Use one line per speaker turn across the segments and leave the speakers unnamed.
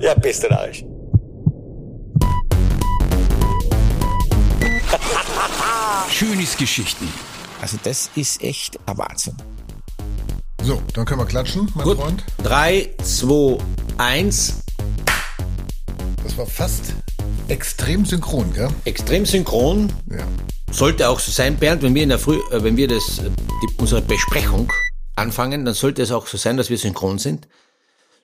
Ja, bist du Arsch.
Schönes Geschichten.
Also das ist echt ein Wahnsinn.
So, dann können wir klatschen, mein
Gut.
Freund.
Drei, zwei, eins.
Das war fast extrem synchron, gell?
Extrem synchron.
Ja.
Sollte auch so sein, Bernd, wenn wir in der Früh, äh, wenn wir das, äh, die, unsere Besprechung anfangen, dann sollte es auch so sein, dass wir synchron sind.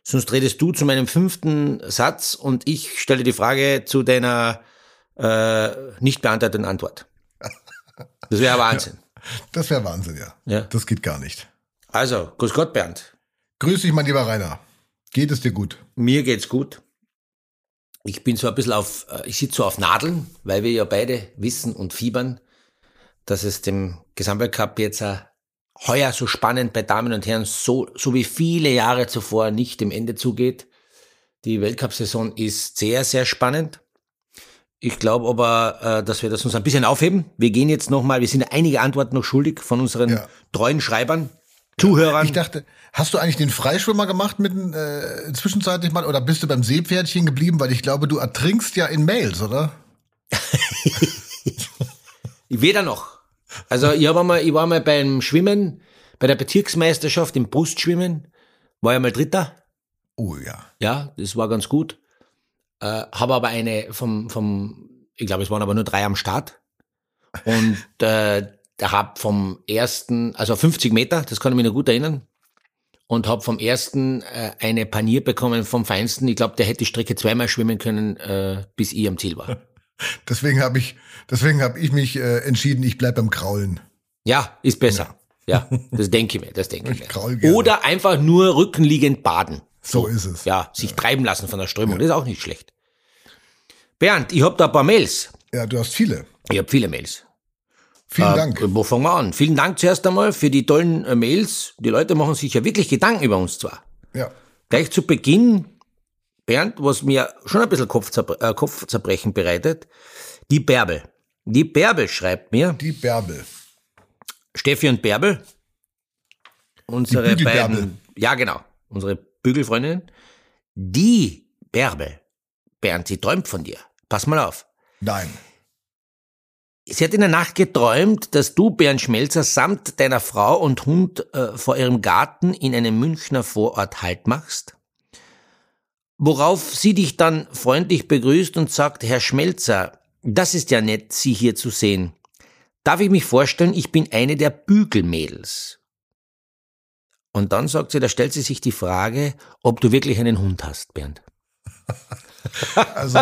Sonst redest du zu meinem fünften Satz und ich stelle die Frage zu deiner äh, nicht beantworteten Antwort. Das wäre Wahnsinn.
Das wäre Wahnsinn, ja.
Ja.
Das geht gar nicht.
Also, grüß Gott, Bernd.
Grüß dich, mein lieber Rainer. Geht es dir gut?
Mir geht's gut. Ich bin so ein bisschen auf, äh, ich sitze so auf Nadeln, weil wir ja beide wissen und fiebern, dass es dem Gesamtweltcup jetzt heuer so spannend bei Damen und Herren, so, so wie viele Jahre zuvor nicht dem Ende zugeht. Die Weltcup-Saison ist sehr, sehr spannend. Ich glaube aber, äh, dass wir das uns ein bisschen aufheben. Wir gehen jetzt nochmal, wir sind einige Antworten noch schuldig von unseren
Ja.
treuen Schreibern, Zuhörern.
Ich dachte, hast du eigentlich den Freischwimmer gemacht mit äh, zwischenzeitlich mal oder bist du beim Seepferdchen geblieben? Weil ich glaube, du ertrinkst ja in Mails, oder?
Weder noch. Also ich, hab einmal, ich war mal beim Schwimmen, bei der Bezirksmeisterschaft im Brustschwimmen, war ja mal Dritter.
Oh ja.
Ja, das war ganz gut. Äh, habe aber eine vom, vom, ich glaube, es waren aber nur drei am Start. Und äh, hab vom ersten, also 50 Meter, das kann ich mich noch gut erinnern. Und hab vom ersten äh, eine Panier bekommen vom Feinsten. Ich glaube, der hätte die Strecke zweimal schwimmen können, äh, bis ich am Ziel war.
Deswegen habe ich, deswegen habe ich mich äh, entschieden, ich bleib beim Kraulen.
Ja, ist besser. Ja, das denke ich mir, das denke ich
Ich
mir. Oder einfach nur rückenliegend baden.
So ist es.
Ja, sich treiben lassen von der Strömung, das ist auch nicht schlecht. Bernd, ich hab da ein paar Mails.
Ja, du hast viele.
Ich hab viele Mails.
Vielen
Äh,
Dank.
Wo fangen wir an? Vielen Dank zuerst einmal für die tollen äh, Mails. Die Leute machen sich ja wirklich Gedanken über uns zwar.
Ja.
Gleich zu Beginn, Bernd, was mir schon ein bisschen Kopfzerbre äh, Kopfzerbrechen bereitet, die Bärbel. Die Bärbel schreibt mir,
Die Bärbel.
Steffi und Bärbel, unsere
Die
beiden, ja genau, unsere Bügelfreundinnen, die Bärbel, Bernd, sie träumt von dir. Pass mal auf.
Nein.
Sie hat in der Nacht geträumt, dass du, Bernd Schmelzer, samt deiner Frau und Hund äh, vor ihrem Garten in einem Münchner Vorort Halt machst. Worauf sie dich dann freundlich begrüßt und sagt, Herr Schmelzer, das ist ja nett, Sie hier zu sehen. Darf ich mich vorstellen, ich bin eine der Bügelmädels. Und dann sagt sie, da stellt sie sich die Frage, ob du wirklich einen Hund hast, Bernd.
Also,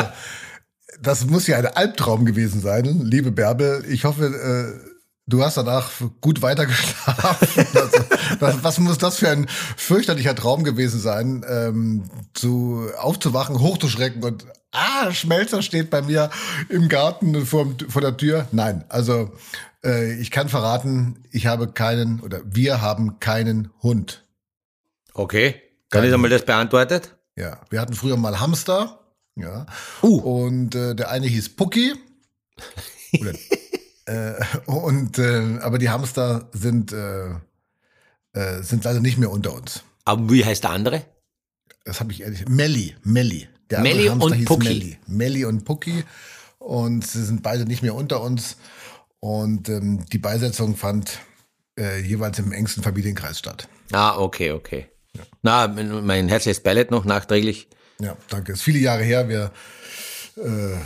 das muss ja ein Albtraum gewesen sein, liebe Bärbel. Ich hoffe, äh, du hast danach gut weitergeschlafen. was, was muss das für ein fürchterlicher Traum gewesen sein, ähm, zu aufzuwachen, hochzuschrecken und ah, Schmelzer steht bei mir im Garten vor, vor der Tür. Nein, also äh, ich kann verraten, ich habe keinen oder wir haben keinen Hund.
Okay. Dann ist einmal das beantwortet.
Ja, wir hatten früher mal Hamster. Ja.
Uh.
Und äh, der eine hieß Pucki. Oder, äh, und äh, aber die Hamster sind äh, äh, sind leider nicht mehr unter uns.
Aber wie heißt der andere?
Das habe ich ehrlich. Melli, Melli. Der
Melli
Hamster
und
hieß
Pucki.
Melli. Melli und Pucki. Und sie sind beide nicht mehr unter uns. Und ähm, die Beisetzung fand äh, jeweils im engsten Familienkreis statt.
Ah, okay, okay. Na, mein herzliches Beileid noch nachträglich.
Ja, danke. Ist viele Jahre her. Wir äh,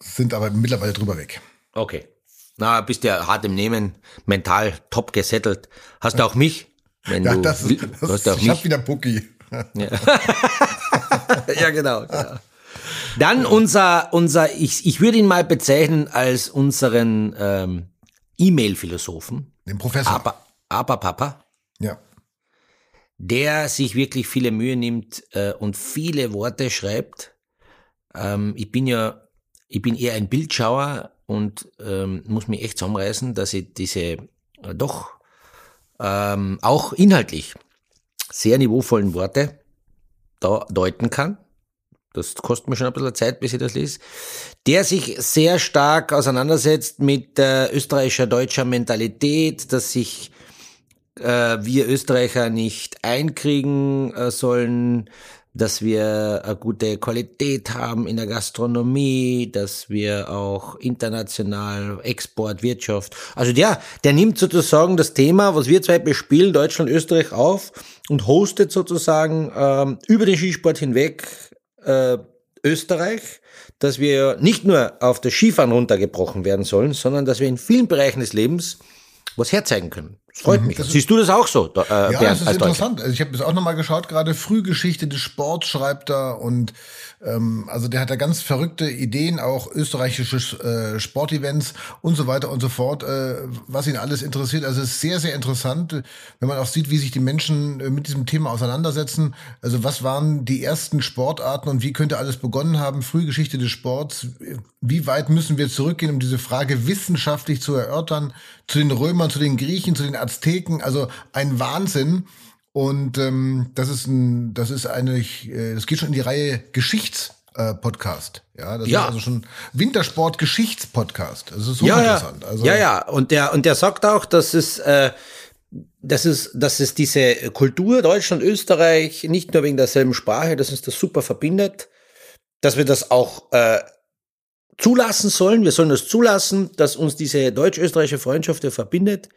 sind aber mittlerweile drüber weg.
Okay. Na, bist ja hart im Nehmen, mental top gesettelt. Hast du auch mich? Wenn
Ja,
du,
das,
will-
das,
du hast auch
ich hab
mich.
wieder Pucki.
ja, genau. genau. Dann unser, unser, ich, ich würde ihn mal bezeichnen als unseren ähm, E-Mail-Philosophen,
Den Professor.
aber, aber Papa,
Ja.
der sich wirklich viele Mühe nimmt äh, und viele Worte schreibt. Ähm, ich bin ja, ich bin eher ein Bildschauer und ähm, muss mich echt zusammenreißen, dass ich diese äh, doch ähm, auch inhaltlich sehr niveauvollen Worte da deuten kann. Das kostet mir schon ein bisschen Zeit, bis ich das lese. Der sich sehr stark auseinandersetzt mit äh, österreichischer deutscher Mentalität, dass sich äh, wir Österreicher nicht einkriegen äh, sollen, dass wir eine gute Qualität haben in der Gastronomie, dass wir auch international Export, Wirtschaft. Also der, der nimmt sozusagen das Thema, was wir zwei bespielen, Deutschland, Österreich auf und hostet sozusagen ähm, über den Skisport hinweg äh, Österreich, dass wir nicht nur auf das Skifahren runtergebrochen werden sollen, sondern dass wir in vielen Bereichen des Lebens was herzeigen können. Freut
Mhm,
mich.
das
Siehst du das auch so, äh,
Ja,
Bernd,
das ist interessant. Also ich habe das auch nochmal geschaut, gerade Frühgeschichte des Sports schreibt er und ähm, also der hat da ganz verrückte Ideen, auch österreichische äh, Sportevents und so weiter und so fort, äh, was ihn alles interessiert. Also es ist sehr, sehr interessant, wenn man auch sieht, wie sich die Menschen äh, mit diesem Thema auseinandersetzen. Also was waren die ersten Sportarten und wie könnte alles begonnen haben? Frühgeschichte des Sports. Wie weit müssen wir zurückgehen, um diese Frage wissenschaftlich zu erörtern? Zu den Römern, zu den Griechen, zu den Azteken. Also ein Wahnsinn. Und ähm, das ist ein, das ist eigentlich, äh, das geht schon in die Reihe Geschichts. Äh. Ja, das
Ja.
ist also schon Wintersport Geschichtspodcast. Das ist
ja,
hochinteressant.
ja.
Also,
ja, ja. Und der, und der sagt auch, dass es, äh, dass es, dass es diese Kultur Deutschland, Österreich, nicht nur wegen derselben Sprache, dass uns das super verbindet, dass wir das auch äh, zulassen sollen. Wir sollen das zulassen, dass uns diese deutsch-österreichische Freundschaft verbindet.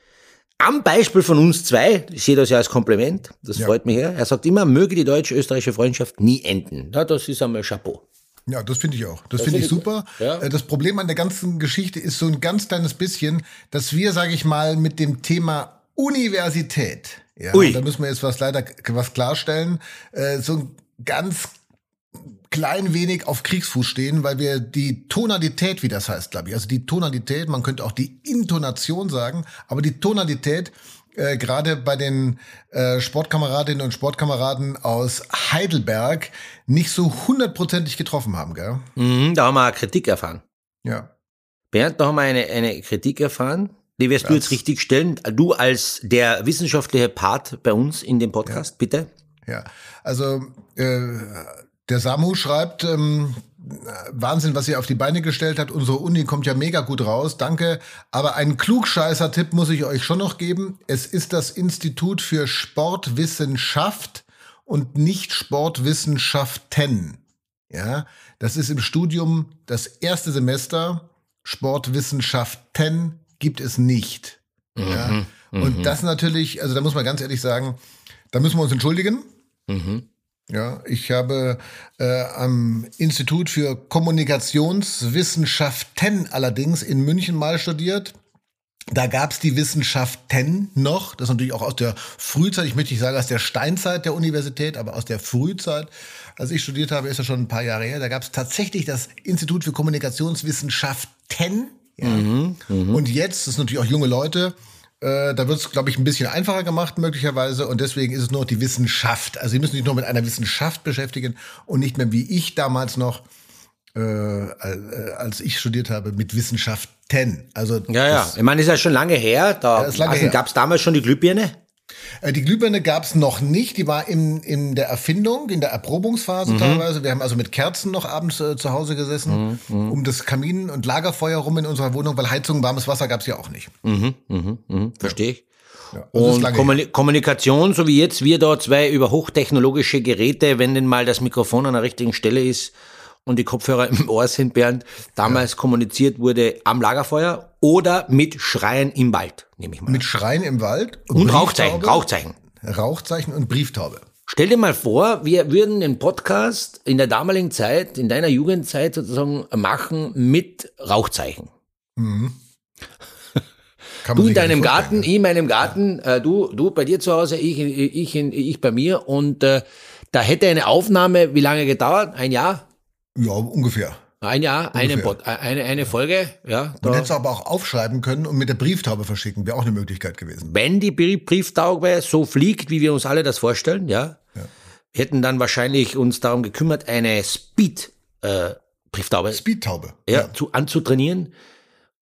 Am Beispiel von uns zwei, ich sehe das ja als Kompliment, das
Ja.
freut mich her. Er sagt immer, möge die deutsch-österreichische Freundschaft nie enden. Ja, das ist einmal Chapeau.
Ja, das finde ich auch. Das, finde ich
finde ich
super.
Ja.
Äh, Das Problem an der ganzen Geschichte ist so ein ganz kleines bisschen, dass wir, sage ich mal, mit dem Thema Universität, ja,
Ui.
da müssen wir jetzt was leider was klarstellen, äh, so ein ganz klein wenig auf Kriegsfuß stehen, weil wir die Tonalität, wie das heißt, glaube ich, also die Tonalität, man könnte auch die Intonation sagen, aber die Tonalität äh, gerade bei den äh, Sportkameradinnen und Sportkameraden aus Heidelberg nicht so hundertprozentig getroffen haben, gell?
Mhm, da haben wir eine Kritik erfahren.
Ja.
Bernd, da haben wir eine, eine Kritik erfahren. Die wirst du jetzt richtig stellen. Du als der wissenschaftliche Part bei uns in dem Podcast, bitte.
Ja, also äh, der Samu schreibt, ähm, Wahnsinn, was ihr auf die Beine gestellt habt. Unsere Uni kommt ja mega gut raus, danke. Aber einen Klugscheißer-Tipp muss ich euch schon noch geben. Es ist das Institut für Sportwissenschaft und nicht Sportwissenschaften. Ja, das ist im Studium das erste Semester. Sportwissenschaften gibt es nicht. Ja. Und das natürlich, also da muss man ganz ehrlich sagen, da müssen wir uns entschuldigen. Ja, ich habe äh, am Institut für Kommunikationswissenschaften allerdings in München mal studiert. Da gab's die Wissenschaften noch, das ist natürlich auch aus der Frühzeit, ich möchte nicht sagen aus der Steinzeit der Universität, aber aus der Frühzeit. Als ich studiert habe, ist das schon ein paar Jahre her, da gab's tatsächlich das Institut für Kommunikationswissenschaften. Ja. Und jetzt, das sind natürlich auch junge Leute, äh, da wird es, glaube ich, ein bisschen einfacher gemacht möglicherweise und deswegen ist es nur die Wissenschaft. Also Sie müssen sich nur mit einer Wissenschaft beschäftigen und nicht mehr wie ich damals noch, äh, äh, als ich studiert habe, mit Wissenschaften. Also
Ja, ja. Ich meine, ist ja schon lange her. Da
ist lange her.
gab es damals schon die Glühbirne.
Äh, Die Glühbirne gab es noch nicht, die war in, in der Erfindung, in der Erprobungsphase teilweise. Wir haben also mit Kerzen noch abends äh, zu Hause gesessen, um das Kamin- und Lagerfeuer rum in unserer Wohnung, weil Heizung, warmes Wasser gab es ja auch nicht.
Verstehe ich.
Ja,
Und Kommuni Kommunikation, so wie jetzt wir da zwei über hochtechnologische Geräte, wenn denn mal das Mikrofon an der richtigen Stelle ist und die Kopfhörer im Ohr sind, Bernd, damals kommuniziert wurde am Lagerfeuer oder mit Schreien im Wald, nehme ich mal.
Mit Schreien im Wald.
und Rauchzeichen,
Brieftaube.
Rauchzeichen.
Rauchzeichen und Brieftaube.
Stell dir mal vor, wir würden den Podcast in der damaligen Zeit, in deiner Jugendzeit sozusagen machen mit Rauchzeichen.
Man
Du in deinem Garten, ich in meinem Garten, äh, du, du bei dir zu Hause, ich, ich, ich, ich bei mir und äh, da hätte eine Aufnahme wie lange gedauert? Ein Jahr?
Ja, ungefähr.
Ein Jahr, eine,
Ungefähr.
Pod, eine, eine Folge, ja.
Man
Da.
hätte es aber auch aufschreiben können und mit der Brieftaube verschicken, wäre auch eine Möglichkeit gewesen.
Wenn die Brie- Brieftaube so fliegt, wie wir uns alle das vorstellen, ja, wir hätten dann wahrscheinlich uns darum gekümmert, eine Speed äh, Brieftaube
Speedtaube.
ja, Zu, anzutrainieren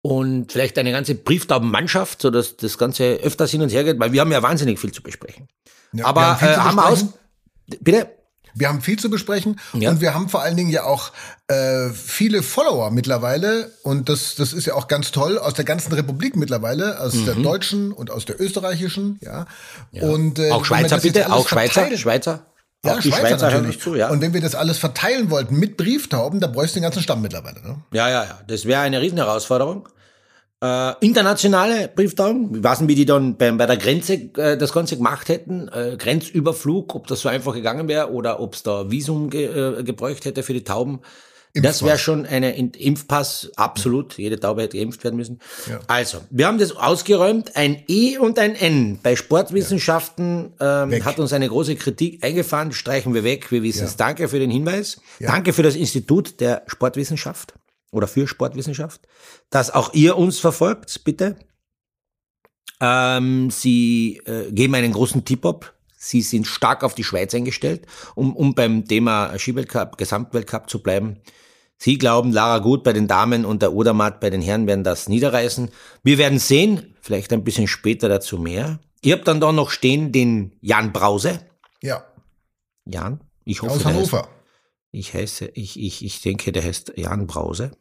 und vielleicht eine ganze Brieftaubenmannschaft, so dass das Ganze öfters hin und her geht, weil wir haben ja wahnsinnig viel zu besprechen.
Ja,
Aber
haben
äh, haben wir aus. Bitte?
Wir haben viel zu besprechen
Ja.
und wir haben vor allen Dingen ja auch äh, viele Follower mittlerweile und das, das ist ja auch ganz toll aus der ganzen Republik mittlerweile, aus der
Mhm.
deutschen und aus der österreichischen, ja. Und äh,
Auch Schweizer bitte? Auch Schweizer?
verteilt-
Schweizer? Auch die Schweizer, hören
natürlich.
zu, ja.
Und wenn wir das alles verteilen wollten mit Brieftauben, da bräuchst du den ganzen Stamm mittlerweile. Ne?
Ja, ja, ja. Das wäre eine Riesenherausforderung. Äh, internationale Brieftauben, ich weiß nicht, wie die dann bei, bei der Grenze äh, das Ganze gemacht hätten. Äh, Grenzüberflug, ob das so einfach gegangen wäre oder ob es da Visum ge, äh, gebräucht hätte für die Tauben. Das wäre schon eine In- Impfpass, absolut. Jede Taube hätte geimpft werden müssen.
Ja.
Also, wir haben das ausgeräumt. Ein E und ein N. Bei Sportwissenschaften ähm,
Weg.
hat uns eine große Kritik eingefahren. Streichen wir weg. Wir wissen es.
Ja.
Danke für den Hinweis.
Ja.
Danke für das Institut der Sportwissenschaft oder für Sportwissenschaft, dass auch ihr uns verfolgt, bitte. Ähm, Sie äh, geben einen großen Tipp ab. Sie sind stark auf die Schweiz eingestellt, um, um beim Thema Skiweltcup, Gesamtweltcup zu bleiben. Sie glauben, Lara Gut bei den Damen und der Odermatt bei den Herren werden das niederreißen. Wir werden sehen, vielleicht ein bisschen später dazu mehr. Ihr habt dann da noch stehen den Jan Brause.
Ja,
Jan, ich hoffe,
aus Hannover.
Ich heiße, ich, ich, ich denke, der heißt Jan Brause.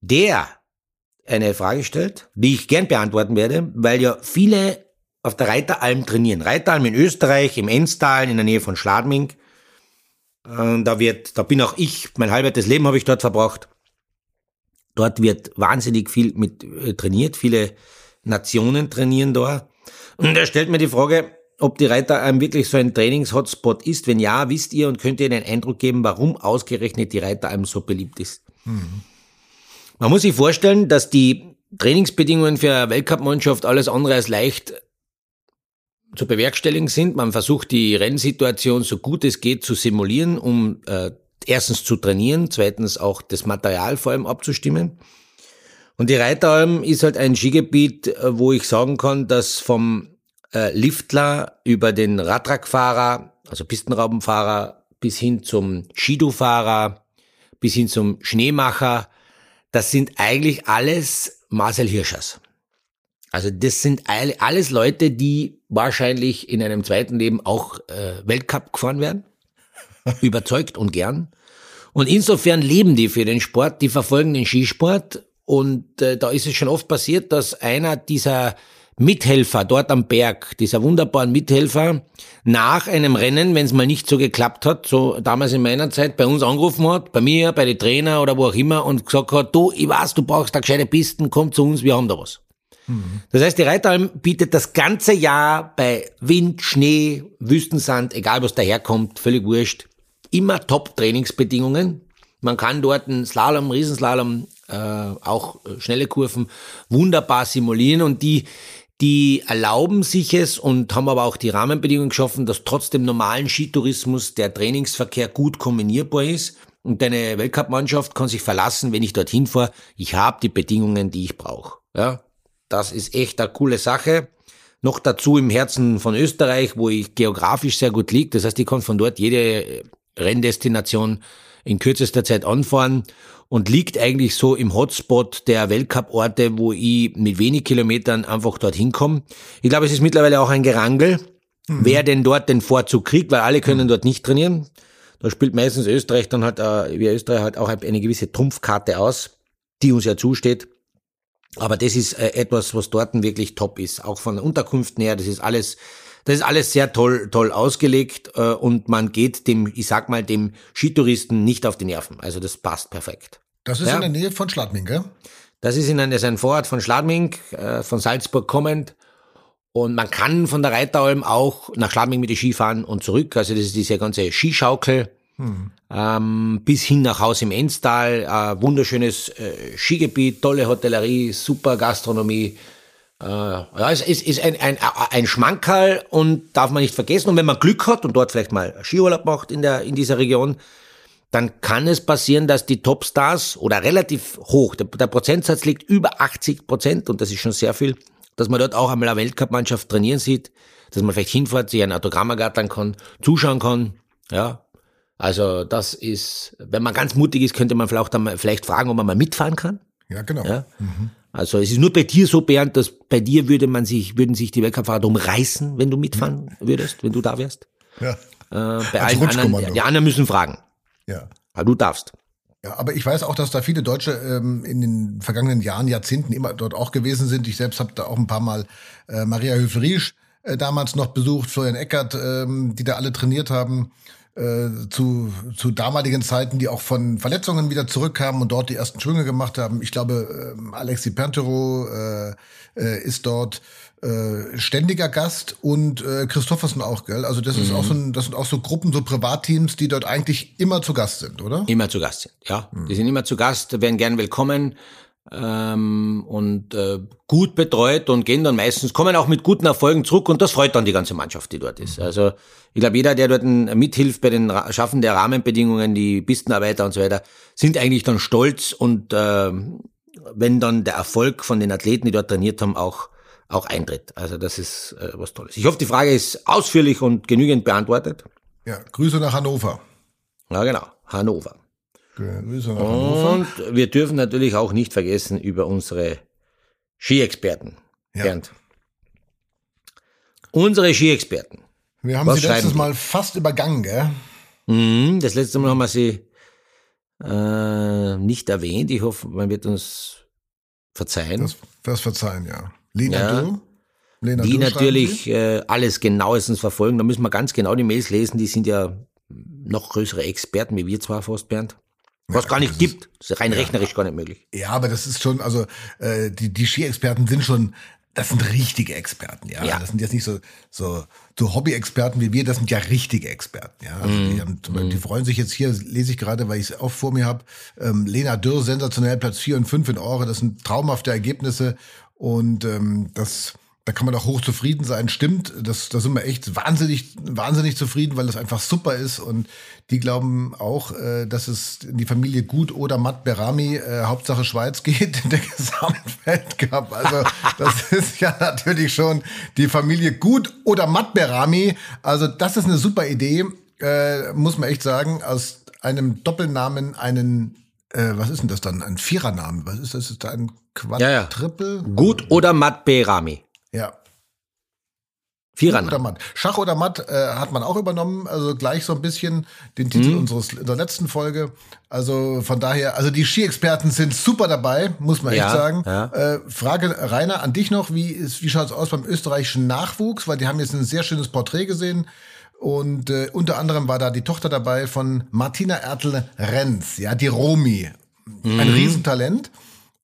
Der eine Frage stellt, die ich gern beantworten werde, weil ja viele auf der Reiteralm trainieren. Reiteralm in Österreich, im Enstal, in der Nähe von Schladming. Da wird, da bin auch ich, mein halbes Leben habe ich dort verbracht. Dort wird wahnsinnig viel mit äh, trainiert, viele Nationen trainieren da. Und er stellt mir die Frage, ob die Reiteralm wirklich so ein Trainings-Hotspot ist. Wenn ja, wisst ihr und könnt ihr den Eindruck geben, warum ausgerechnet die Reiteralm so beliebt ist. Man muss sich vorstellen, dass die Trainingsbedingungen für eine Weltcup-Mannschaft alles andere als leicht zu bewerkstelligen sind. Man versucht die Rennsituation so gut es geht zu simulieren, um äh, erstens zu trainieren, zweitens auch das Material vor allem abzustimmen. Und die Reiteralm ist halt ein Skigebiet, äh, wo ich sagen kann, dass vom äh, Liftler über den Radtrackfahrer, also Pistenraubenfahrer, bis hin zum Skidufahrer, bis hin zum Schneemacher, das sind eigentlich alles Marcel Hirschers. Also das sind alle- alles Leute, die wahrscheinlich in einem zweiten Leben auch äh, Weltcup gefahren werden. Überzeugt und gern. Und insofern leben die für den Sport, die verfolgen den Skisport. Und äh, da ist es schon oft passiert, dass einer dieser Mithelfer dort am Berg, dieser wunderbaren Mithelfer, nach einem Rennen, wenn es mal nicht so geklappt hat, so damals in meiner Zeit, bei uns angerufen hat, bei mir, bei den Trainer oder wo auch immer, und gesagt hat, du, ich weiß, du brauchst da gescheite Pisten, komm zu uns, wir haben da was. Das heißt, die Reiteralm bietet das ganze Jahr bei Wind, Schnee, Wüstensand, egal was daherkommt, völlig wurscht, immer Top-Trainingsbedingungen. Man kann dort einen Slalom, Riesenslalom, äh, auch schnelle Kurven wunderbar simulieren und die, die erlauben sich es und haben aber auch die Rahmenbedingungen geschaffen, dass trotz dem normalen Skitourismus der Trainingsverkehr gut kombinierbar ist. Und deine Weltcup-Mannschaft kann sich verlassen, wenn ich dorthin fahre, ich habe die Bedingungen, die ich brauche. Ja, das ist echt eine coole Sache. Noch dazu im Herzen von Österreich, wo ich geografisch sehr gut liege. Das heißt, ich kann von dort jede Renndestination in kürzester Zeit anfahren und liegt eigentlich so im Hotspot der Weltcup-Orte, wo ich mit wenig Kilometern einfach dorthin komme. Ich glaube, es ist mittlerweile auch ein Gerangel, wer denn dort den Vorzug kriegt, weil alle können dort nicht trainieren. Da spielt meistens Österreich dann halt, äh, wie Österreich halt auch eine gewisse Trumpfkarte aus, die uns ja zusteht. Aber das ist äh, etwas, was dort wirklich top ist. Auch von Unterkünften her, das ist alles, das ist alles sehr toll, toll ausgelegt äh, und man geht dem, ich sag mal, dem Skitouristen nicht auf die Nerven. Also das passt perfekt.
Das ist
Ja.
in der Nähe von Schladming, gell?
Das ist in einem, ist ein Vorort von Schladming, äh, von Salzburg kommend. Und man kann von der Reiteralm auch nach Schladming mit den Ski fahren und zurück. Also das ist diese ganze Skischaukel. Ähm, bis hin nach Haus im Enstal, äh, wunderschönes äh, Skigebiet, tolle Hotellerie, super Gastronomie. Äh, ja, es ist, ist ein, ein, ein Schmankerl und darf man nicht vergessen. Und wenn man Glück hat und dort vielleicht mal Skiurlaub macht in, der, in dieser Region, dann kann es passieren, dass die Topstars oder relativ hoch, der, der Prozentsatz liegt über 80 Prozent und das ist schon sehr viel, dass man dort auch einmal eine Weltcup-Mannschaft trainieren sieht, dass man vielleicht hinfährt, sich ein Autogramm ergattern kann, zuschauen kann, ja. Also das ist, wenn man ganz mutig ist, könnte man vielleicht, dann mal, vielleicht fragen, ob man mal mitfahren kann.
Ja, genau.
Ja. Also es ist nur bei dir so, Bernd, dass bei dir würde man sich, würden sich die Weltcup-Fahrer drum reißen, wenn du mitfahren würdest, wenn du da wärst.
Ja.
Äh, bei allen anderen, die anderen müssen fragen.
ja.
Aber du darfst.
Ja, aber ich weiß auch, dass da viele Deutsche ähm, in den vergangenen Jahren, Jahrzehnten immer dort auch gewesen sind. Ich selbst habe da auch ein paar Mal äh, Maria Höfriesch äh, damals noch besucht, Florian Eckert, ähm, die da alle trainiert haben äh, zu, zu damaligen Zeiten, die auch von Verletzungen wieder zurückkamen und dort die ersten Schwünge gemacht haben. Ich glaube, äh, Alexi Pantero äh, äh, ist dort äh, ständiger Gast und äh, Christoffersen auch, gell? Also das ist auch so ein, das sind auch so Gruppen, so Privatteams, die dort eigentlich immer zu Gast sind, oder?
Immer zu Gast sind, ja. Mhm. Die sind immer zu Gast, werden gern willkommen ähm, und äh, gut betreut und gehen dann meistens, kommen auch mit guten Erfolgen zurück und das freut dann die ganze Mannschaft, die dort ist. Also ich glaube, jeder, der dort mithilft bei den Schaffen der Rahmenbedingungen, die Pistenarbeiter und so weiter, sind eigentlich dann stolz und äh, wenn dann der Erfolg von den Athleten, die dort trainiert haben, auch auch eintritt. Also das ist äh, was Tolles. Ich hoffe, die Frage ist ausführlich und genügend beantwortet.
Ja, Grüße nach Hannover.
Ja, genau, Hannover. Grüße nach Hannover. Und wir dürfen natürlich auch nicht vergessen über unsere Skiexperten. Ja. Bernd. Unsere Skiexperten.
Wir haben was sie letztes Mal fast übergangen, gell?
Mhm, das letzte Mal haben wir sie äh, nicht erwähnt. Ich hoffe, man wird uns verzeihen.
Das, das verzeihen, ja. Lena ja, du?
Lena die du natürlich äh, alles genauestens verfolgen. Da müssen wir ganz genau die Mails lesen. Die sind ja noch größere Experten wie wir zwar fast, Bernd. Was ja, gar nicht gibt. Ist rein ja, rechnerisch gar nicht möglich.
Ja, aber das ist schon, also äh, die, die Ski-Experten sind schon, das sind richtige Experten, ja. ja. Das sind jetzt nicht so, so, so Hobby-Experten wie wir, das sind ja richtige Experten, ja. Also die, mm, haben, mm. die freuen sich jetzt hier, lese ich gerade, weil ich es auch vor mir habe. Ähm, Lena Dürr, sensationell, Platz 4 und 5 in Ore, das sind traumhafte Ergebnisse. Und ähm, das, da kann man auch hoch zufrieden sein. Stimmt, das, da sind wir echt wahnsinnig, wahnsinnig zufrieden, weil das einfach super ist. Und die glauben auch, äh, dass es in die Familie Gut oder Matt Berami, äh, Hauptsache Schweiz geht in der Gesamtweltcup. Also das ist ja natürlich schon die Familie Gut oder Matt Berami. Also das ist eine super Idee, äh, muss man echt sagen, aus einem Doppelnamen einen äh, was ist denn das dann? Ein Vierernamen? Was ist das? Ist da ein Quadriple?
Ja, ja. Gut oder Matt Berami?
Ja. Oder Matt. Schach oder Matt äh, hat man auch übernommen, also gleich so ein bisschen den Titel mhm. unseres unserer letzten Folge. Also von daher, also die Ski-Experten sind super dabei, muss man ja, echt sagen. Ja. Äh, Frage Rainer an dich noch, wie ist, wie schaut's aus beim österreichischen Nachwuchs? Weil die haben jetzt ein sehr schönes Porträt gesehen. Und äh, unter anderem war da die Tochter dabei von Martina Ertel-Renz, ja, die Romi. Mhm. Ein Riesentalent.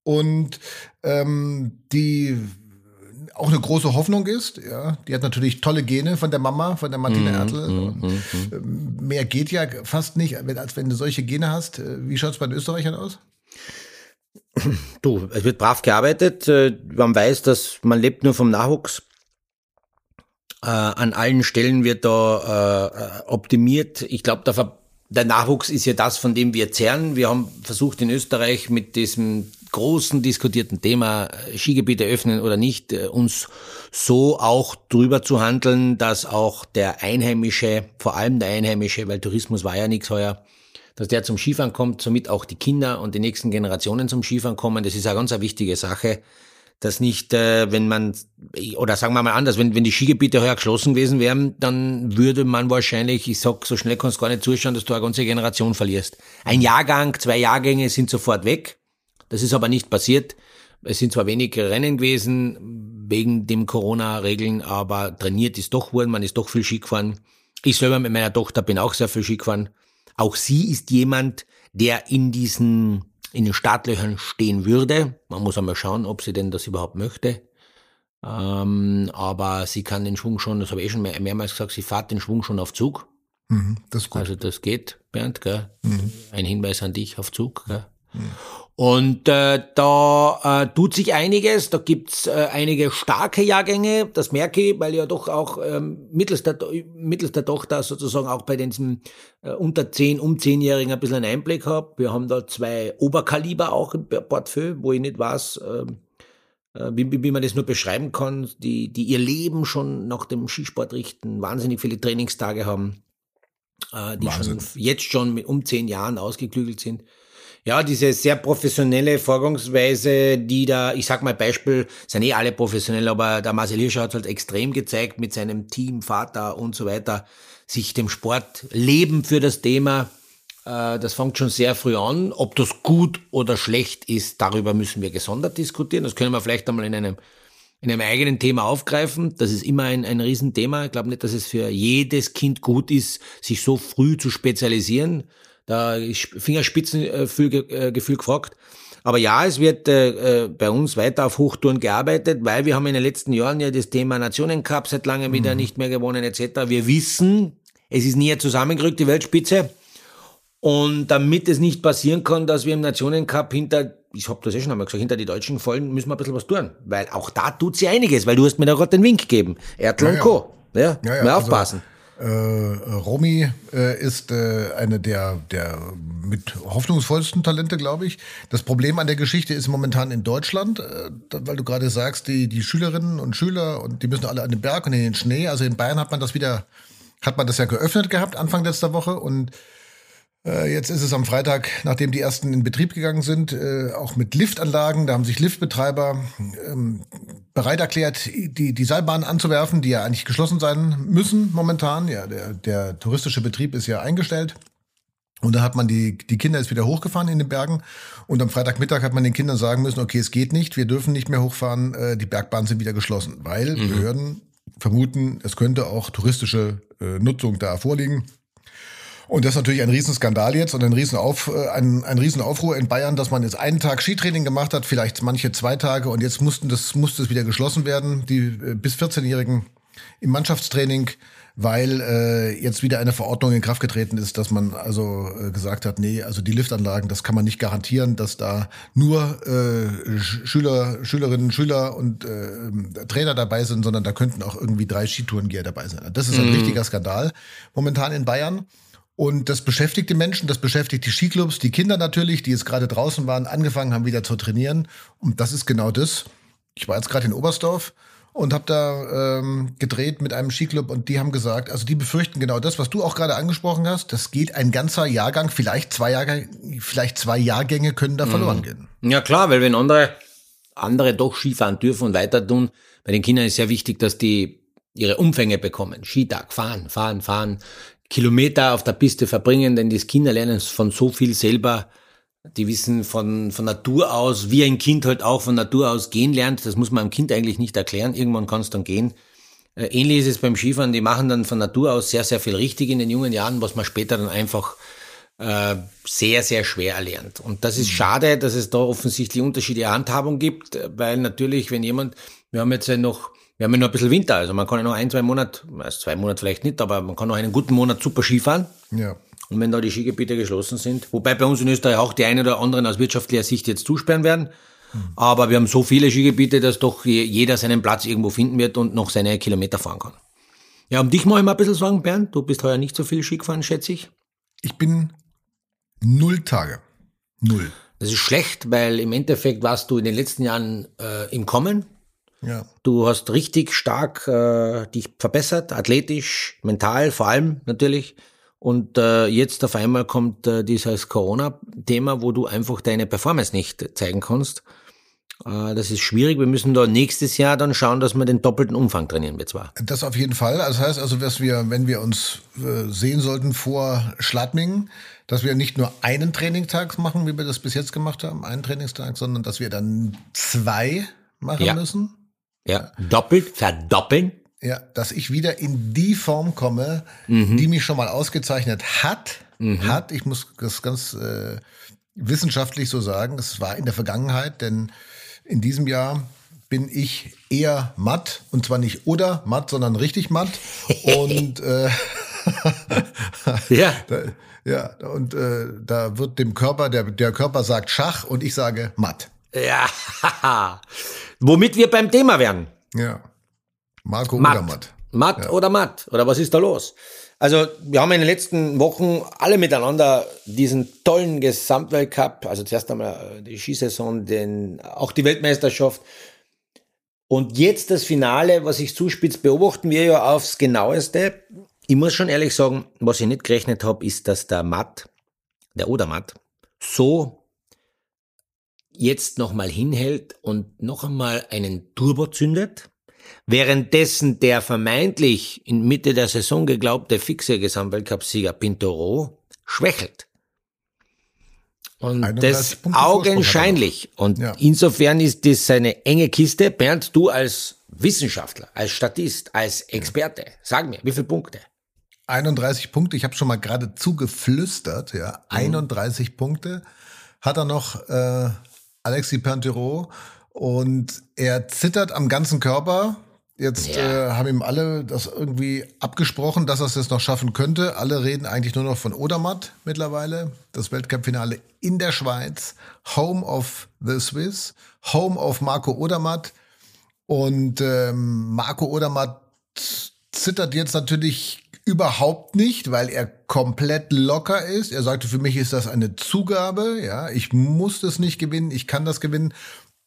Und ähm, die auch eine große Hoffnung ist. Ja, die hat natürlich tolle Gene von der Mama, von der Martina mm, Ertel. Mm, mm, mehr geht ja fast nicht, als wenn du solche Gene hast. Äh, wie schaut es bei den Österreichern aus?
Du, es wird brav gearbeitet. Äh, man weiß, dass man lebt nur vom Nachwuchs. Äh, an allen Stellen wird da äh, optimiert. Ich glaube, der, der Nachwuchs ist ja das, von dem wir zehren. Wir haben versucht in Österreich mit diesem großen diskutierten Thema äh, Skigebiete öffnen oder nicht, äh, uns so auch drüber zu handeln, dass auch der Einheimische, vor allem der Einheimische, weil Tourismus war ja nichts heuer, dass der zum Skifahren kommt, somit auch die Kinder und die nächsten Generationen zum Skifahren kommen. Das ist eine ganz wichtige Sache dass nicht, äh, wenn man, oder sagen wir mal anders, wenn, wenn die Skigebiete heuer geschlossen gewesen wären, dann würde man wahrscheinlich, ich sag, so schnell kannst du gar nicht zuschauen, dass du eine ganze Generation verlierst. Ein Jahrgang, zwei Jahrgänge sind sofort weg. Das ist aber nicht passiert. Es sind zwar wenige Rennen gewesen, wegen dem Corona-Regeln, aber trainiert ist doch worden, man ist doch viel Ski gefahren. Ich selber mit meiner Tochter bin auch sehr viel Ski gefahren. Auch sie ist jemand, der in diesen in den Startlöchern stehen würde. Man muss einmal schauen, ob sie denn das überhaupt möchte. Ähm, aber sie kann den Schwung schon, das habe ich eh schon mehr, mehrmals gesagt, sie fährt den Schwung schon auf Zug.
Mhm, das ist gut.
Also das geht, Bernd, gell? Mhm. Ein Hinweis an dich auf Zug. Gell? Mhm. Und äh, da äh, tut sich einiges, da gibt's äh, einige starke Jahrgänge, das merke ich, weil ich ja doch auch ähm, mittels, der, mittels der Tochter sozusagen auch bei den äh, unter 10, um 10-Jährigen ein bisschen einen Einblick habe. Wir haben da zwei Oberkaliber auch im Portfolio, wo ich nicht weiß, ähm, äh, wie, wie man das nur beschreiben kann, die, die ihr Leben schon nach dem Skisport richten, wahnsinnig viele Trainingstage haben, äh, die Wahnsinn. schon jetzt schon mit um 10 Jahren ausgeklügelt sind. Ja, diese sehr professionelle Vorgangsweise, die da, ich sag mal Beispiel, sind eh alle professionell, aber der Marcel Hirscher hat halt extrem gezeigt mit seinem Team, Vater und so weiter, sich dem Sport leben für das Thema. Äh, das fängt schon sehr früh an. Ob das gut oder schlecht ist, darüber müssen wir gesondert diskutieren. Das können wir vielleicht einmal in einem in einem eigenen Thema aufgreifen. Das ist immer ein, ein Riesenthema. Ich glaube nicht, dass es für jedes Kind gut ist, sich so früh zu spezialisieren. Da ist Fingerspitzengefühl äh, gefragt. Aber ja, es wird äh, äh, bei uns weiter auf Hochtouren gearbeitet, weil wir haben in den letzten Jahren ja das Thema Nationencup seit langem mhm. wieder nicht mehr gewonnen etc. Wir wissen, es ist näher zusammengerückt, die Weltspitze. Und damit es nicht passieren kann, dass wir im Nationencup hinter, ich habe das eh schon einmal gesagt, hinter die Deutschen fallen, müssen wir ein bisschen was tun. Weil auch da tut sie einiges, weil du hast mir da gerade den Wink gegeben. Erdl ja, und Co. Ja, ja, ja, mal also, aufpassen.
Äh, Romy äh, ist äh, eine der, der mit hoffnungsvollsten Talente, glaube ich. Das Problem an der Geschichte ist momentan in Deutschland, äh, weil du gerade sagst, die, die Schülerinnen und Schüler und die müssen alle an den Berg und in den Schnee. Also in Bayern hat man das wieder, hat man das ja geöffnet gehabt Anfang letzter Woche und Jetzt ist es am Freitag, nachdem die ersten in Betrieb gegangen sind, äh, auch mit Liftanlagen. Da haben sich Liftbetreiber ähm, bereit erklärt, die, die Seilbahnen anzuwerfen, die ja eigentlich geschlossen sein müssen momentan. Ja, der, der touristische Betrieb ist ja eingestellt. Und da hat man die, die Kinder ist wieder hochgefahren in den Bergen. Und am Freitagmittag hat man den Kindern sagen müssen, okay, es geht nicht, wir dürfen nicht mehr hochfahren, äh, die Bergbahnen sind wieder geschlossen, weil mhm. Behörden vermuten, es könnte auch touristische äh, Nutzung da vorliegen. Und das ist natürlich ein Riesenskandal jetzt und ein, Riesenauf, äh, ein, ein Riesenaufruhr in Bayern, dass man jetzt einen Tag Skitraining gemacht hat, vielleicht manche zwei Tage und jetzt mussten das, musste es wieder geschlossen werden. Die äh, bis 14-Jährigen im Mannschaftstraining, weil äh, jetzt wieder eine Verordnung in Kraft getreten ist, dass man also äh, gesagt hat, nee, also die Liftanlagen, das kann man nicht garantieren, dass da nur äh, Schüler, Schülerinnen, Schüler und äh, Trainer dabei sind, sondern da könnten auch irgendwie drei Skitourengeher dabei sein. Das ist ein mm. richtiger Skandal momentan in Bayern. Und das beschäftigt die Menschen, das beschäftigt die Skiclubs, die Kinder natürlich, die jetzt gerade draußen waren, angefangen haben wieder zu trainieren. Und das ist genau das. Ich war jetzt gerade in Oberstdorf und habe da ähm, gedreht mit einem Skiclub und die haben gesagt, also die befürchten genau das, was du auch gerade angesprochen hast. Das geht ein ganzer Jahrgang, vielleicht zwei Jahrgänge, vielleicht zwei Jahrgänge können da mhm. verloren gehen.
Ja klar, weil wenn andere andere doch Skifahren dürfen und weiter tun, bei den Kindern ist sehr wichtig, dass die ihre Umfänge bekommen. Skitag, fahren, fahren, fahren. Kilometer auf der Piste verbringen, denn die Kinder lernen von so viel selber. Die wissen von, von Natur aus, wie ein Kind halt auch von Natur aus gehen lernt. Das muss man einem Kind eigentlich nicht erklären. Irgendwann kann es dann gehen. Äh, ähnlich ist es beim Skifahren. Die machen dann von Natur aus sehr, sehr viel richtig in den jungen Jahren, was man später dann einfach äh, sehr, sehr schwer erlernt. Und das ist mhm. schade, dass es da offensichtlich unterschiedliche Handhabung gibt, weil natürlich, wenn jemand, wir haben jetzt ja noch wir haben ja noch ein bisschen Winter, also man kann ja noch ein, zwei Monate, also zwei Monate vielleicht nicht, aber man kann noch einen guten Monat super Skifahren.
Ja.
Und wenn da die Skigebiete geschlossen sind, wobei bei uns in Österreich auch die einen oder anderen aus wirtschaftlicher Sicht jetzt zusperren werden, mhm. aber wir haben so viele Skigebiete, dass doch jeder seinen Platz irgendwo finden wird und noch seine Kilometer fahren kann. Ja, um dich mal ein bisschen sagen, Bernd, du bist heuer nicht so viel Ski gefahren, schätze ich.
Ich bin null Tage. Null.
Das ist schlecht, weil im Endeffekt warst du in den letzten Jahren äh, im Kommen. Ja. Du hast richtig stark äh, dich verbessert, athletisch, mental vor allem natürlich. Und äh, jetzt auf einmal kommt äh, dieses Corona-Thema, wo du einfach deine Performance nicht zeigen kannst. Äh, das ist schwierig. Wir müssen da nächstes Jahr dann schauen, dass wir den doppelten Umfang trainieren wir zwar.
Das auf jeden Fall. Das heißt also, dass wir, wenn wir uns äh, sehen sollten vor Schladmingen, dass wir nicht nur einen Trainingstag machen, wie wir das bis jetzt gemacht haben, einen Trainingstag, sondern dass wir dann zwei machen ja. müssen.
Ja, doppelt, verdoppeln.
Ja, dass ich wieder in die Form komme, mhm. die mich schon mal ausgezeichnet hat. Mhm. Hat, ich muss das ganz äh, wissenschaftlich so sagen, es war in der Vergangenheit, denn in diesem Jahr bin ich eher matt und zwar nicht oder matt, sondern richtig matt und äh,
ja.
Da, ja, und äh, da wird dem Körper, der, der Körper sagt Schach und ich sage matt.
Ja, womit wir beim Thema werden.
Ja. Marco matt. oder Matt.
Matt
ja.
oder Matt? Oder was ist da los? Also, wir haben in den letzten Wochen alle miteinander diesen tollen Gesamtweltcup, also zuerst einmal die Skisaison, den, auch die Weltmeisterschaft. Und jetzt das Finale, was ich zuspitzt, beobachten wir ja aufs genaueste. Ich muss schon ehrlich sagen, was ich nicht gerechnet habe, ist, dass der Matt, der Odermatt, so jetzt nochmal hinhält und noch einmal einen Turbo zündet, währenddessen der vermeintlich in Mitte der Saison geglaubte fixe Gesamtweltcupsieger Pintoro schwächelt. Und
31
das augenscheinlich. Und
Ja.
insofern ist das eine enge Kiste. Bernd, du als Wissenschaftler, als Statist, als Experte, sag mir, wie viele Punkte?
31 Punkte, ich habe schon mal gerade zugeflüstert, ja. 31 Punkte hat er noch äh, Alexis Pintero und er zittert am ganzen Körper. Jetzt
Ja.
äh, haben ihm alle das irgendwie abgesprochen, dass er es jetzt noch schaffen könnte. Alle reden eigentlich nur noch von Odermatt mittlerweile. Das Weltcup-Finale in der Schweiz, Home of the Swiss, Home of Marco Odermatt. Und ähm, Marco Odermatt zittert jetzt natürlich überhaupt nicht, weil er komplett locker ist. Er sagte, für mich ist das eine Zugabe. Ja, ich muss das nicht gewinnen, ich kann das gewinnen.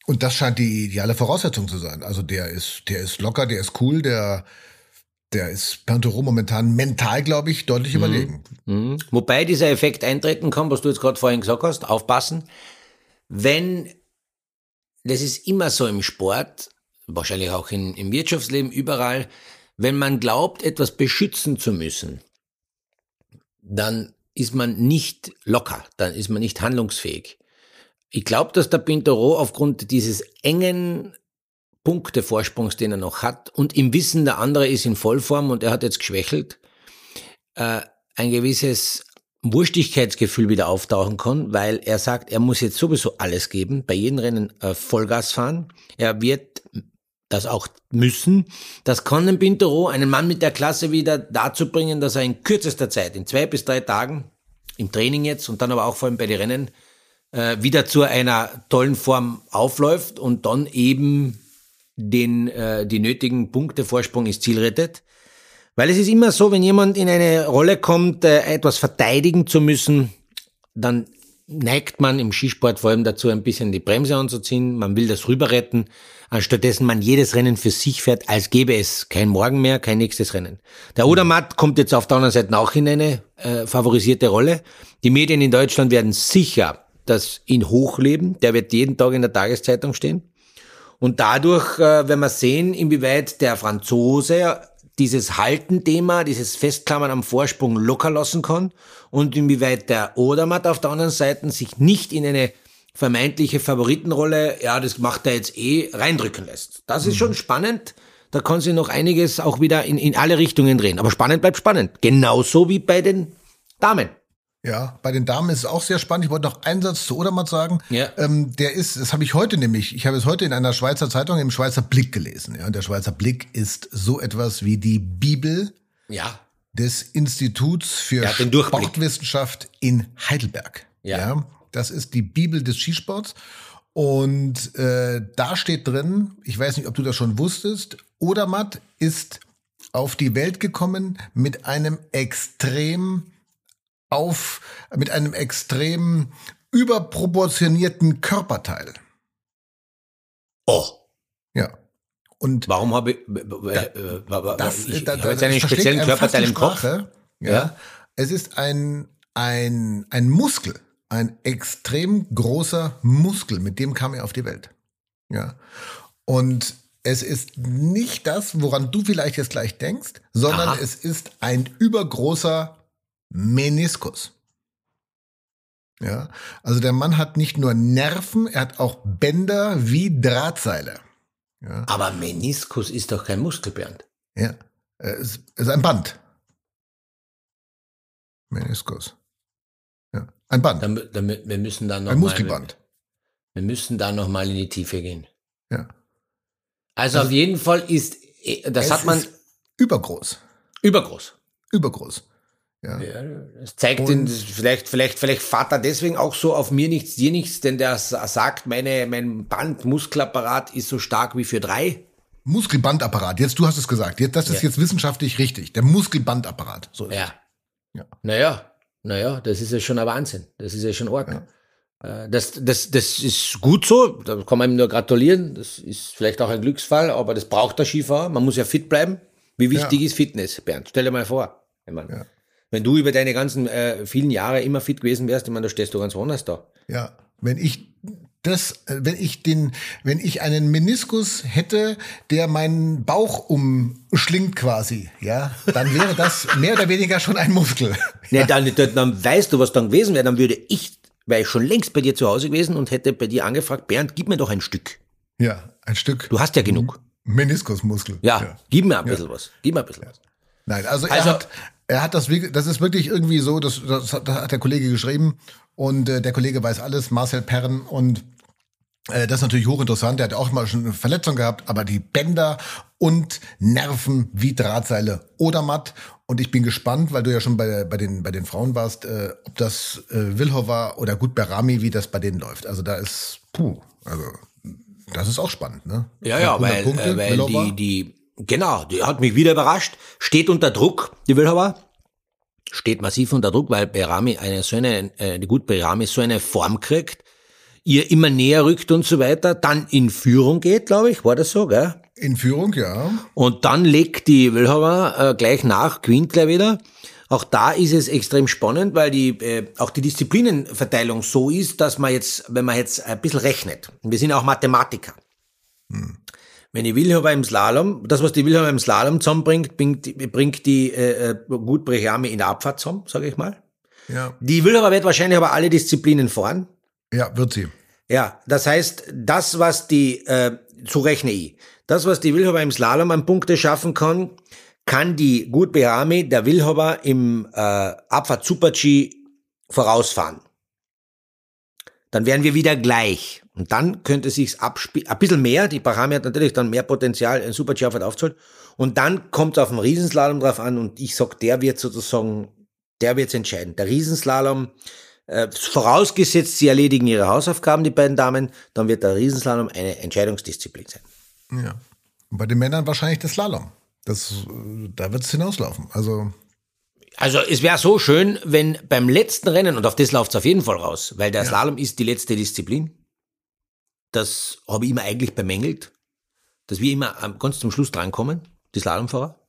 Und das scheint die ideale Voraussetzung zu sein. Also der ist, der ist locker, der ist cool, der, der ist Pantero momentan mental, glaube ich, deutlich überlegen.
Mhm. Wobei dieser Effekt eintreten kann, was du jetzt gerade vorhin gesagt hast, aufpassen. Wenn, das ist immer so im Sport, wahrscheinlich auch in, im Wirtschaftsleben, überall, wenn man glaubt, etwas beschützen zu müssen, dann ist man nicht locker, dann ist man nicht handlungsfähig. Ich glaube, dass der Pintero aufgrund dieses engen Punktevorsprungs, den er noch hat, und im Wissen, der andere ist in Vollform und er hat jetzt geschwächelt, äh, ein gewisses Wurstigkeitsgefühl wieder auftauchen kann, weil er sagt, er muss jetzt sowieso alles geben, bei jedem Rennen äh, Vollgas fahren. Er wird das auch müssen. Das kann den Pintero, einen Mann mit der Klasse, wieder dazu bringen, dass er in kürzester Zeit, in zwei bis drei Tagen, im Training jetzt und dann aber auch vor allem bei den Rennen, äh, wieder zu einer tollen Form aufläuft und dann eben den, äh, die nötigen Punkte Vorsprung ins Ziel rettet. Weil es ist immer so, wenn jemand in eine Rolle kommt, äh, etwas verteidigen zu müssen, dann neigt man im Skisport vor allem dazu, ein bisschen die Bremse anzuziehen. Man will das rüber retten, anstattdessen man jedes Rennen für sich fährt, als gäbe es kein Morgen mehr, kein nächstes Rennen. Der Odermatt kommt jetzt auf der anderen Seite auch in eine äh, favorisierte Rolle. Die Medien in Deutschland werden sicher das ihn hochleben. Der wird jeden Tag in der Tageszeitung stehen. Und dadurch äh, werden wir sehen, inwieweit der Franzose dieses Halten-Thema, dieses Festklammern am Vorsprung locker lassen kann und inwieweit der Odermatt auf der anderen Seite sich nicht in eine vermeintliche Favoritenrolle, ja, das macht er jetzt eh, reindrücken lässt. Das ist schon spannend. Da kann sich noch einiges auch wieder in, in alle Richtungen drehen. Aber spannend bleibt spannend. Genauso wie bei den Damen.
Ja, bei den Damen ist es auch sehr spannend. Ich wollte noch einen Satz zu Odermatt sagen.
Ja.
Ähm, der ist, das habe ich heute nämlich, ich habe es heute in einer Schweizer Zeitung im Schweizer Blick gelesen. Ja, und der Schweizer Blick ist so etwas wie die Bibel
Ja.
des Instituts für
Durchblick.
Sportwissenschaft in Heidelberg.
Ja.
das ist die Bibel des Skisports. Und äh, da steht drin, ich weiß nicht, ob du das schon wusstest, Odermatt ist auf die Welt gekommen mit einem extrem auf, mit einem extrem überproportionierten Körperteil.
Oh.
Ja. Und
Warum habe ich, äh, äh, äh,
das,
ich,
da,
ich
da,
jetzt einen speziellen Körperteil im Kopf?
Ja.
Ja.
Es ist ein, ein, ein Muskel, ein extrem großer Muskel, mit dem kam er auf die Welt. Ja. Und es ist nicht das, woran du vielleicht jetzt gleich denkst, sondern
Aha.
es ist ein übergroßer Meniskus. Ja, also der Mann hat nicht nur Nerven, er hat auch Bänder wie Drahtseile. Ja,
Aber Meniskus ist doch kein Muskel, Bernd.
ja. es ist ein Band. Meniskus. Ja, ein Band,
Dann, dann, wir müssen da noch
ein
mal,
Muskelband.
Wir müssen da noch mal in die Tiefe gehen.
Ja.
Also, auf jeden Fall ist, äh, das hat man
übergroß,
übergroß.
übergroß. Ja.
Ja, das zeigt
Und-
ihn, vielleicht, vielleicht, vielleicht fährt er deswegen auch so auf mir nichts, dir nichts, denn der sa- sagt, meine, mein Bandmuskelapparat ist so stark wie für drei.
Muskelbandapparat. Jetzt, du hast es gesagt. Jetzt, das ist
Ja.
jetzt wissenschaftlich richtig. Der Muskelbandapparat. So.
Ja.
Ja.
Naja, naja, das ist ja schon ein Wahnsinn. Das ist ja schon arg. Äh, Das, das, das ist gut so, da kann man ihm nur gratulieren. Das ist vielleicht auch ein Glücksfall, aber das braucht der Skifahrer. Man muss ja fit bleiben. Wie wichtig
Ja.
ist Fitness, Bernd? Stell dir mal vor. Ich meine,
Ja.
Wenn du über deine ganzen äh, vielen Jahre immer fit gewesen wärst, ich meine, da stehst du ganz woanders da.
Ja, wenn ich das, äh, wenn ich den, wenn ich einen Meniskus hätte, der meinen Bauch umschlingt quasi, ja, dann wäre das mehr oder weniger schon ein Muskel.
Nee, dann, dann, dann weißt du, was dann gewesen wäre, dann würde ich wäre ich schon längst bei dir zu Hause gewesen und hätte bei dir angefragt, Bernd, gib mir doch ein Stück.
Ja, ein Stück
Du hast ja genug.
Meniskusmuskel.
Ja, gib mir ein bisschen was. Gib mir ein bisschen was.
Nein, also,
Also-
er hat, er hat das, wirklich- das ist wirklich irgendwie so, das, das, hat, das hat der Kollege geschrieben und äh, der Kollege weiß alles, Marcel Perren und äh, das ist natürlich hochinteressant. Der hat auch mal schon eine Verletzung gehabt, aber die Bänder und Nerven wie Drahtseile oder matt. Und ich bin gespannt, weil du ja schon bei, bei, den, bei den Frauen warst, äh, ob das äh, Wilhova oder gut Berami, wie das bei denen läuft. Also da ist, puh, also das ist auch spannend, ne?
Ja, ja,
100
weil,
Punkte,
äh, weil die, die, genau, die hat mich wieder überrascht, steht unter Druck, die Wilhauer, steht massiv unter Druck, weil Berami eine so eine, äh, die gut Berami so eine Form kriegt, ihr immer näher rückt und so weiter, dann in Führung geht, glaube ich, war das so, gell?
In Führung, ja.
Und dann legt die Wilhauer äh, gleich nach, gewinnt gleich wieder. Auch da ist es extrem spannend, weil die, äh, auch die Disziplinenverteilung so ist, dass man jetzt, wenn man jetzt ein bisschen rechnet, wir sind auch Mathematiker. Wenn die Wilhauer im Slalom, das was die Wilhauer im Slalom zusammenbringt, bringt, bringt die äh, äh, gut Brechami in der Abfahrt zusammen, sage ich mal.
Ja,
Die Wilhauer wird wahrscheinlich aber alle Disziplinen fahren.
ja, wird sie.
Ja, das heißt, das, was die, äh, so rechne ich, das, was die Wilhober im Slalom an Punkte schaffen kann, kann die Gut Behami der Wilhober im äh, Abfahrt Super G vorausfahren. Dann wären wir wieder gleich. Und dann könnte sich's abspielen, ein bisschen mehr, die Bahami hat natürlich dann mehr Potenzial, in Super Abfahrt aufzuholen. Und dann kommt es auf den Riesenslalom drauf an und ich sag, der wird sozusagen, der wird's entscheiden. Der Riesenslalom, äh, vorausgesetzt, sie erledigen ihre Hausaufgaben, die beiden Damen, dann wird der Riesenslalom eine Entscheidungsdisziplin sein.
Ja. Und bei den Männern wahrscheinlich das Slalom. Das, da wird es hinauslaufen. Also,
Also es wäre so schön, wenn beim letzten Rennen, und auf das läuft es auf jeden Fall raus, weil der Slalom ist die letzte Disziplin, das habe ich immer eigentlich bemängelt, dass wir immer ganz zum Schluss drankommen, die Slalomfahrer,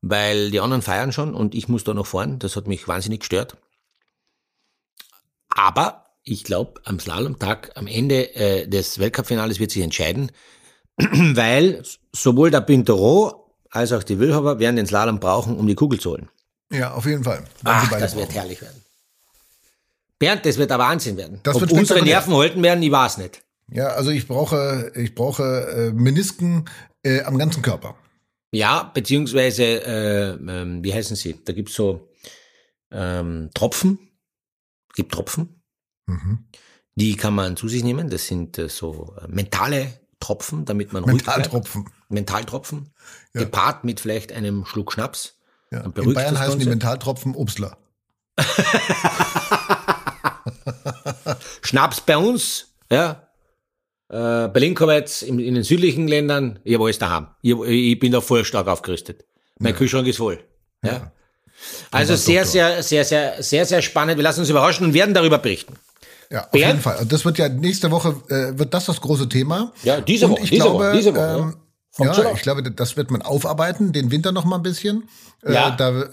weil die anderen feiern schon und ich muss da noch fahren, das hat mich wahnsinnig gestört. Aber ich glaube, am Slalomtag, am Ende äh, des Weltcup-Finales wird sich entscheiden, weil sowohl der Pintero als auch die Wilhofer werden den Slalom brauchen, um die Kugel zu holen.
ja, auf jeden Fall.
Ach, das wird
brauchen.
herrlich werden. Bernd, das wird ein Wahnsinn werden.
Das
Ob
wird
unsere. Nerven halten werden, ich weiß nicht.
Ja, also ich brauche, ich brauche äh, Menisken äh, am ganzen Körper.
Ja, beziehungsweise, äh, ähm, wie heißen sie? Da gibt's so ähm, Tropfen. Gibt Tropfen.
Mhm.
Die kann man zu sich nehmen. Das sind äh, so äh, mentale Tropfen, damit man ruhig bleibt.
Mentaltropfen.
Mentaltropfen.
Ja.
Gepaart mit vielleicht einem Schluck Schnaps.
Ja. In Bayern heißen die
Ganze.
Mentaltropfen Obstler.
Schnaps bei uns, ja. Äh, Berlin-Kowitz in, in den südlichen Ländern, ich habe alles daheim. Ich, ich bin da voll stark aufgerüstet. Mein Kühlschrank ist voll. Ja. Also
warst
sehr, sehr, sehr, sehr, sehr, sehr spannend. Wir lassen uns überraschen und werden darüber berichten.
Ja, auf
Bernd?
jeden Fall. Und das wird ja nächste Woche äh, wird das das große Thema.
Ja, diese Woche, diese
glaube,
Woche, diese Woche, ja.
Ähm,
Schon
ja,
auf.
ich glaube, das wird man aufarbeiten, den Winter noch mal ein bisschen.
Ja.
Äh, da äh,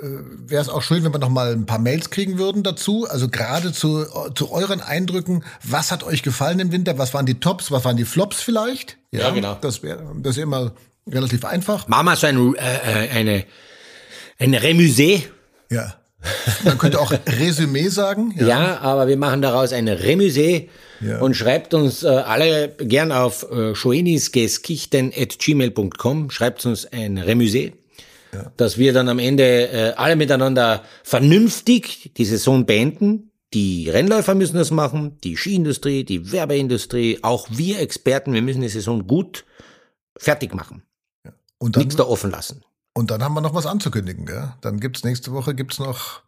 wäre es auch schön, wenn wir noch mal ein paar Mails kriegen würden dazu. Also gerade zu, zu euren Eindrücken, was hat euch gefallen im Winter? Was waren die Tops? Was waren die Flops vielleicht?
Ja, genau.
Das wäre das ist immer relativ einfach.
Wir so ein, äh, äh, eine, ein Remusé.
Ja. Man könnte auch Resümee sagen.
Ja. aber wir machen daraus ein Remusé
Ja.
und schreibt uns äh, alle gern auf äh, schoenisgeskichten.gmail.com, schreibt uns ein Remusé, dass wir dann am Ende äh, alle miteinander vernünftig die Saison beenden. Die Rennläufer müssen das machen, die Skiindustrie, die Werbeindustrie, auch wir Experten, wir müssen die Saison gut fertig machen.
Und dann,
Nichts da offen lassen.
Und dann haben wir noch was anzukündigen. Gell? Dann gibt's nächste Woche gibt's noch.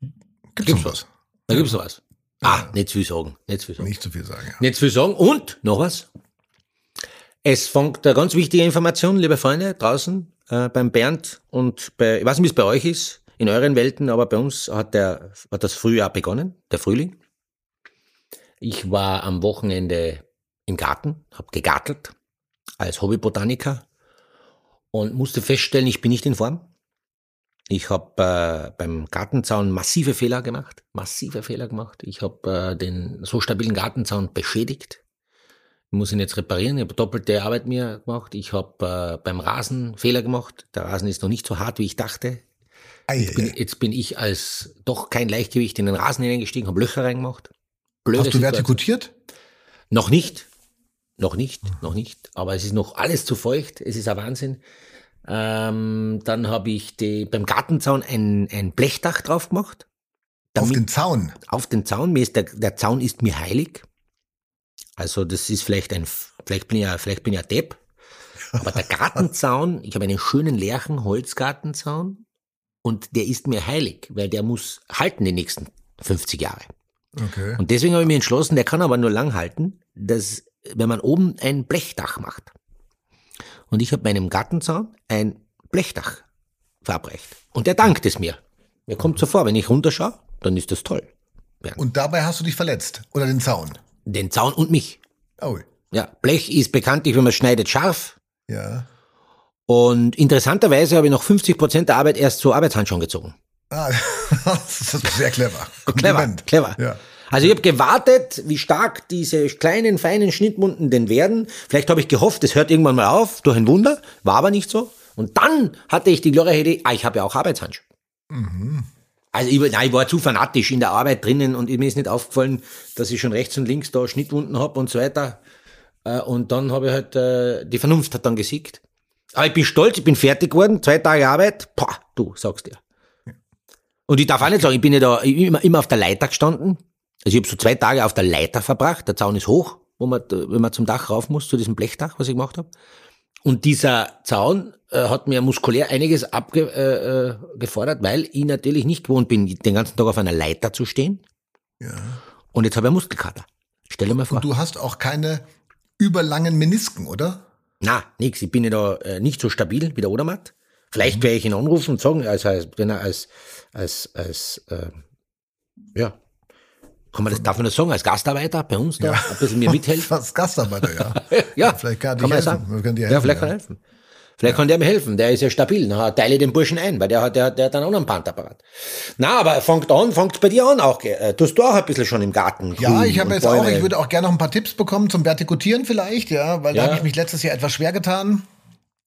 Gibt's,
Gibt's
noch was?
Da gibt's noch was. Ah, nicht zu viel sagen, nicht zu viel sagen.
Nicht zu viel sagen. Ja.
Nicht viel sagen. Und noch was. Es fängt eine ganz wichtige Information, liebe Freunde, draußen äh, beim Bernd und bei, ich weiß nicht, wie es bei euch ist, in euren Welten, aber bei uns hat, der, hat das Frühjahr begonnen, der Frühling. Ich war am Wochenende im Garten, habe gegartelt als Hobbybotaniker und musste feststellen, ich bin nicht in Form. Ich habe äh, beim Gartenzaun massive Fehler gemacht, massive Fehler gemacht. Ich habe äh, den so stabilen Gartenzaun beschädigt. Ich muss ihn jetzt reparieren. Ich habe doppelte Arbeit mir gemacht. Ich habe äh, beim Rasen Fehler gemacht. Der Rasen ist noch nicht so hart, wie ich dachte. Jetzt bin, jetzt bin ich als doch kein Leichtgewicht in den Rasen hineingestiegen, habe Löcher reingemacht. Blöde
Hast du
Situation.
vertikutiert?
Noch nicht. Noch nicht, noch nicht. Aber es ist noch alles zu feucht. Es ist ein Wahnsinn. Ähm, dann habe ich die, beim Gartenzaun ein, ein Blechdach drauf gemacht.
Auf
Damit-
den Zaun.
auf den Zaun. Mir ist der, der Zaun ist mir heilig. Also das ist vielleicht ein, vielleicht bin ich ja, vielleicht bin ich ja Depp. Aber der Gartenzaun, ich habe einen schönen Lärchen Holzgartenzaun und der ist mir heilig, weil der muss halten die nächsten 50 Jahre.
Okay.
Und deswegen habe ich mir entschlossen, der kann aber nur lang halten, dass, wenn man oben ein Blechdach macht. Und ich habe meinem Gartenzaun ein Blechdach verabreicht. Und der dankt es mir. Mir kommt so vor, wenn ich runterschaue, dann ist das toll.
Und dabei hast du dich verletzt. Oder den Zaun.
Den Zaun und mich.
Oh.
Ja, Blech ist bekanntlich, wenn man schneidet, scharf.
Ja.
Und interessanterweise habe ich noch 50 Prozent der Arbeit erst zu Arbeitshandschuhen gezogen.
Ah, das ist sehr clever.
Clever, clever.
Ja.
Also ich habe gewartet, wie stark diese kleinen, feinen Schnittmunden denn werden. Vielleicht habe ich gehofft, es hört irgendwann mal auf, durch ein Wunder. War aber nicht so. Und dann hatte ich die glorreiche Idee, ah, ich habe ja auch Arbeitshandschuhe. Also ich, war- nein, ich war zu fanatisch in der Arbeit drinnen und mir ist nicht aufgefallen, dass ich schon rechts und links da Schnittwunden habe und so weiter. Äh, Und dann habe ich halt, äh, die Vernunft hat dann gesiegt. Aber ich bin stolz, ich bin fertig geworden, zwei Tage Arbeit, Pah, du sagst dir. Und ich darf auch nicht sagen, ich bin ja da immer, immer auf der Leiter gestanden. Also ich habe so zwei Tage auf der Leiter verbracht. Der Zaun ist hoch, wo man, wenn man zum Dach rauf muss, zu diesem Blechdach, was ich gemacht habe. Und dieser Zaun äh, hat mir muskulär einiges abgefordert, äh, äh, weil ich natürlich nicht gewohnt bin, den ganzen Tag auf einer Leiter zu stehen.
Ja.
Und jetzt habe ich einen Muskelkater. Stell dir mal vor.
Und du hast auch keine überlangen Menisken, oder?
Na, nix. Ich bin ja da äh, nicht so stabil wie der Odermatt. Vielleicht werde ich ihn anrufen und sagen, als, als, wenn er als, als, als, äh, ja, kann man das, darf man das sagen, als Gastarbeiter bei uns da ein bisschen mir mithelfen?
Als Gastarbeiter, ja.
Ja,
Vielleicht kann, er
kann
dir
man
helfen.
sagen.
Kann dir
ja,
helfen,
vielleicht kann er helfen. Vielleicht kann der mir helfen. Der ist ja stabil. Na, teile den Burschen ein, weil der hat, der, hat- der hat einen anderen Pantapparat. Na, aber er fängt an, fängt bei dir an auch. Äh, tust du auch ein bisschen schon im Garten?
Ja, ich habe jetzt auch,
Bäume.
ich würde auch gerne noch ein paar Tipps bekommen zum Vertikutieren vielleicht, ja, weil da
Ja.
habe ich mich letztes Jahr etwas schwer getan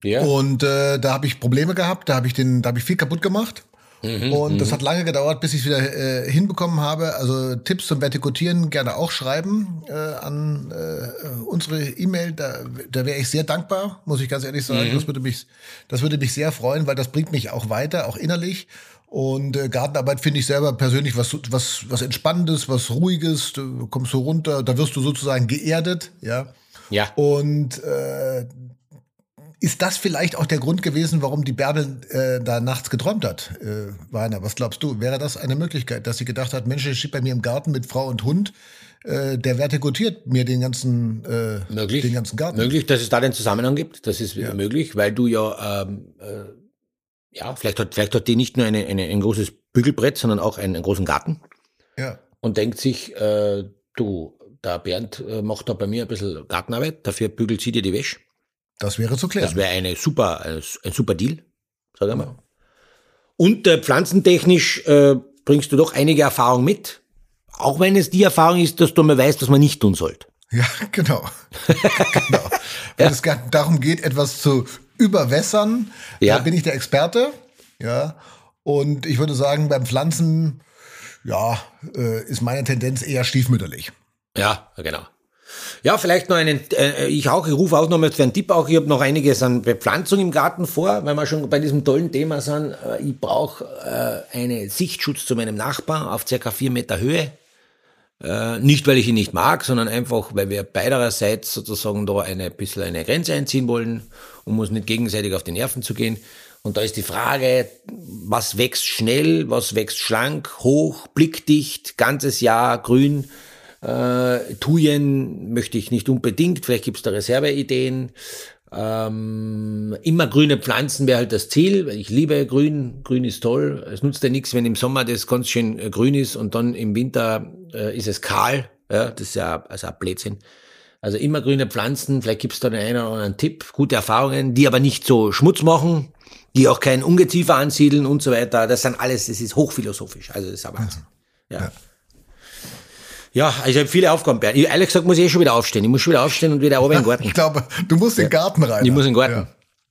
ja.
und äh, da habe ich Probleme gehabt, da habe ich den, da habe ich viel kaputt gemacht.
Mhm,
und das hat lange gedauert, bis ich es wieder äh, hinbekommen habe. Also Tipps zum Vertikutieren gerne auch schreiben äh, an äh, unsere E-Mail. Da, da wäre ich sehr dankbar, muss ich ganz ehrlich sagen.
Mhm.
Das würde mich, das würde mich sehr freuen, weil das bringt mich auch weiter, auch innerlich. Und äh, Gartenarbeit finde ich selber persönlich was, was, was Entspannendes, was Ruhiges. Du kommst so runter, da wirst du sozusagen geerdet, ja.
ja.
Und äh, ist das vielleicht auch der Grund gewesen, warum die Bärbel äh, da nachts geträumt hat, äh, Weiner? Was glaubst du? Wäre das eine Möglichkeit, dass sie gedacht hat, Mensch, der steht bei mir im Garten mit Frau und Hund, äh, der vertikutiert mir den ganzen, äh,
Möglich.
den ganzen Garten?
Möglich, dass es da den Zusammenhang gibt. Das ist möglich, weil du ja, ähm, äh, ja, vielleicht hat, vielleicht hat die nicht nur eine, eine, ein großes Bügelbrett, sondern auch einen, einen großen Garten
Ja,
und denkt sich, äh, du, der Bernd äh, macht da bei mir ein bisschen Gartenarbeit, dafür bügelt sie dir die Wäsche.
Das wäre zu klären.
Das wäre eine super, ein, ein super Deal, sag ich mal. Und äh, pflanzentechnisch äh, bringst du doch einige Erfahrung mit. Auch wenn es die Erfahrung ist, dass du mal weißt, was man nicht tun sollte.
Ja, genau. genau. Wenn es gar darum geht, etwas zu überwässern,
Ja.
da bin ich der Experte. Ja. Und ich würde sagen, beim Pflanzen, ja, äh, ist meine Tendenz eher stiefmütterlich.
Ja, genau. Ja, vielleicht noch einen, äh, ich auch, ich rufe auch noch mal für einen Tipp auch, ich habe noch einiges an Bepflanzung im Garten vor, weil wir schon bei diesem tollen Thema sind. Äh, ich brauche äh, einen Sichtschutz zu meinem Nachbarn auf circa vier Meter Höhe. Äh, nicht, weil ich ihn nicht mag, sondern einfach, weil wir beiderseits sozusagen da eine bisschen eine Grenze einziehen wollen, um uns nicht gegenseitig auf die Nerven zu gehen. Und da ist die Frage, was wächst schnell, was wächst schlank, hoch, blickdicht, ganzes Jahr grün. Äh, Thujen möchte ich nicht unbedingt, vielleicht gibt's da Reserveideen. Ähm, immer grüne Pflanzen wäre halt das Ziel, weil ich liebe Grün. Grün ist toll. Es nutzt ja nichts, wenn im Sommer das ganz schön äh, grün ist und dann im Winter äh, ist es kahl. Ja, das ist ja also ein Blödsinn. Also immer grüne Pflanzen, vielleicht gibt's da den einen oder anderen Tipp, gute Erfahrungen, die aber nicht so Schmutz machen, die auch kein Ungeziefer ansiedeln und so weiter. Das sind alles, das ist hochphilosophisch. Also das ist ein Wahnsinn. Ja. Ja, also ich habe viele Aufgaben. Bernd. Ich, ehrlich gesagt muss ich eh schon wieder aufstehen. Ich muss schon wieder aufstehen und wieder oben in den Garten.
Ich glaube, du musst in den Garten rein.
Ich muss in den Garten.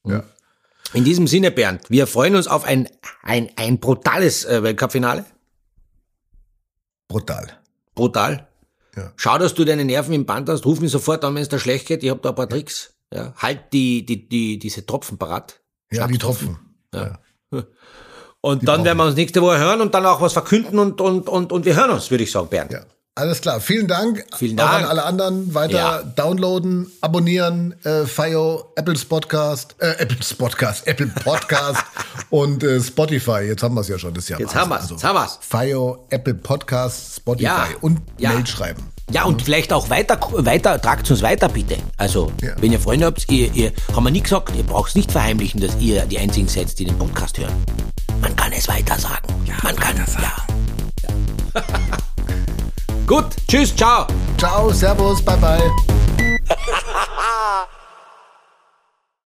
Ja. ja.
In diesem Sinne, Bernd, wir freuen uns auf ein, ein, ein brutales äh, Weltcup-Finale.
Brutal.
Brutal.
Ja.
Schau, dass du deine Nerven im Band hast. Ruf mich sofort an, wenn es da schlecht geht. Ich habe da ein paar Tricks. Ja. Halt die, die, die, diese Tropfen parat.
Ja, die Tropfen.
Ja. Und dann werden wir uns nächste Woche hören und dann auch was verkünden und, und, und, und wir hören uns, würde ich sagen, Bernd.
Ja. Alles klar. Vielen Dank.
Vielen
Auch
Dank.
an alle anderen. Weiter
Ja.
downloaden, abonnieren. Äh, Fio, Apples Podcast, äh, Apples Podcast, Apple Podcast und äh, Spotify. Jetzt haben wir es ja schon. Das ist ja
Jetzt haben
Also,
jetzt haben wir's.
Fio, Apple Podcast, Spotify
Ja.
und
Ja.
Mail schreiben.
Ja, und vielleicht auch weiter, weiter, tragt uns weiter, bitte. Also,
Ja.
wenn ihr Freunde habt, ihr, ihr, haben wir nie gesagt, ihr braucht nicht verheimlichen, dass ihr die einzigen seid, die den Podcast hören. Man kann es weiter sagen. Man kann es, ja. ja. Gut, tschüss, ciao.
Ciao, Servus, bye bye.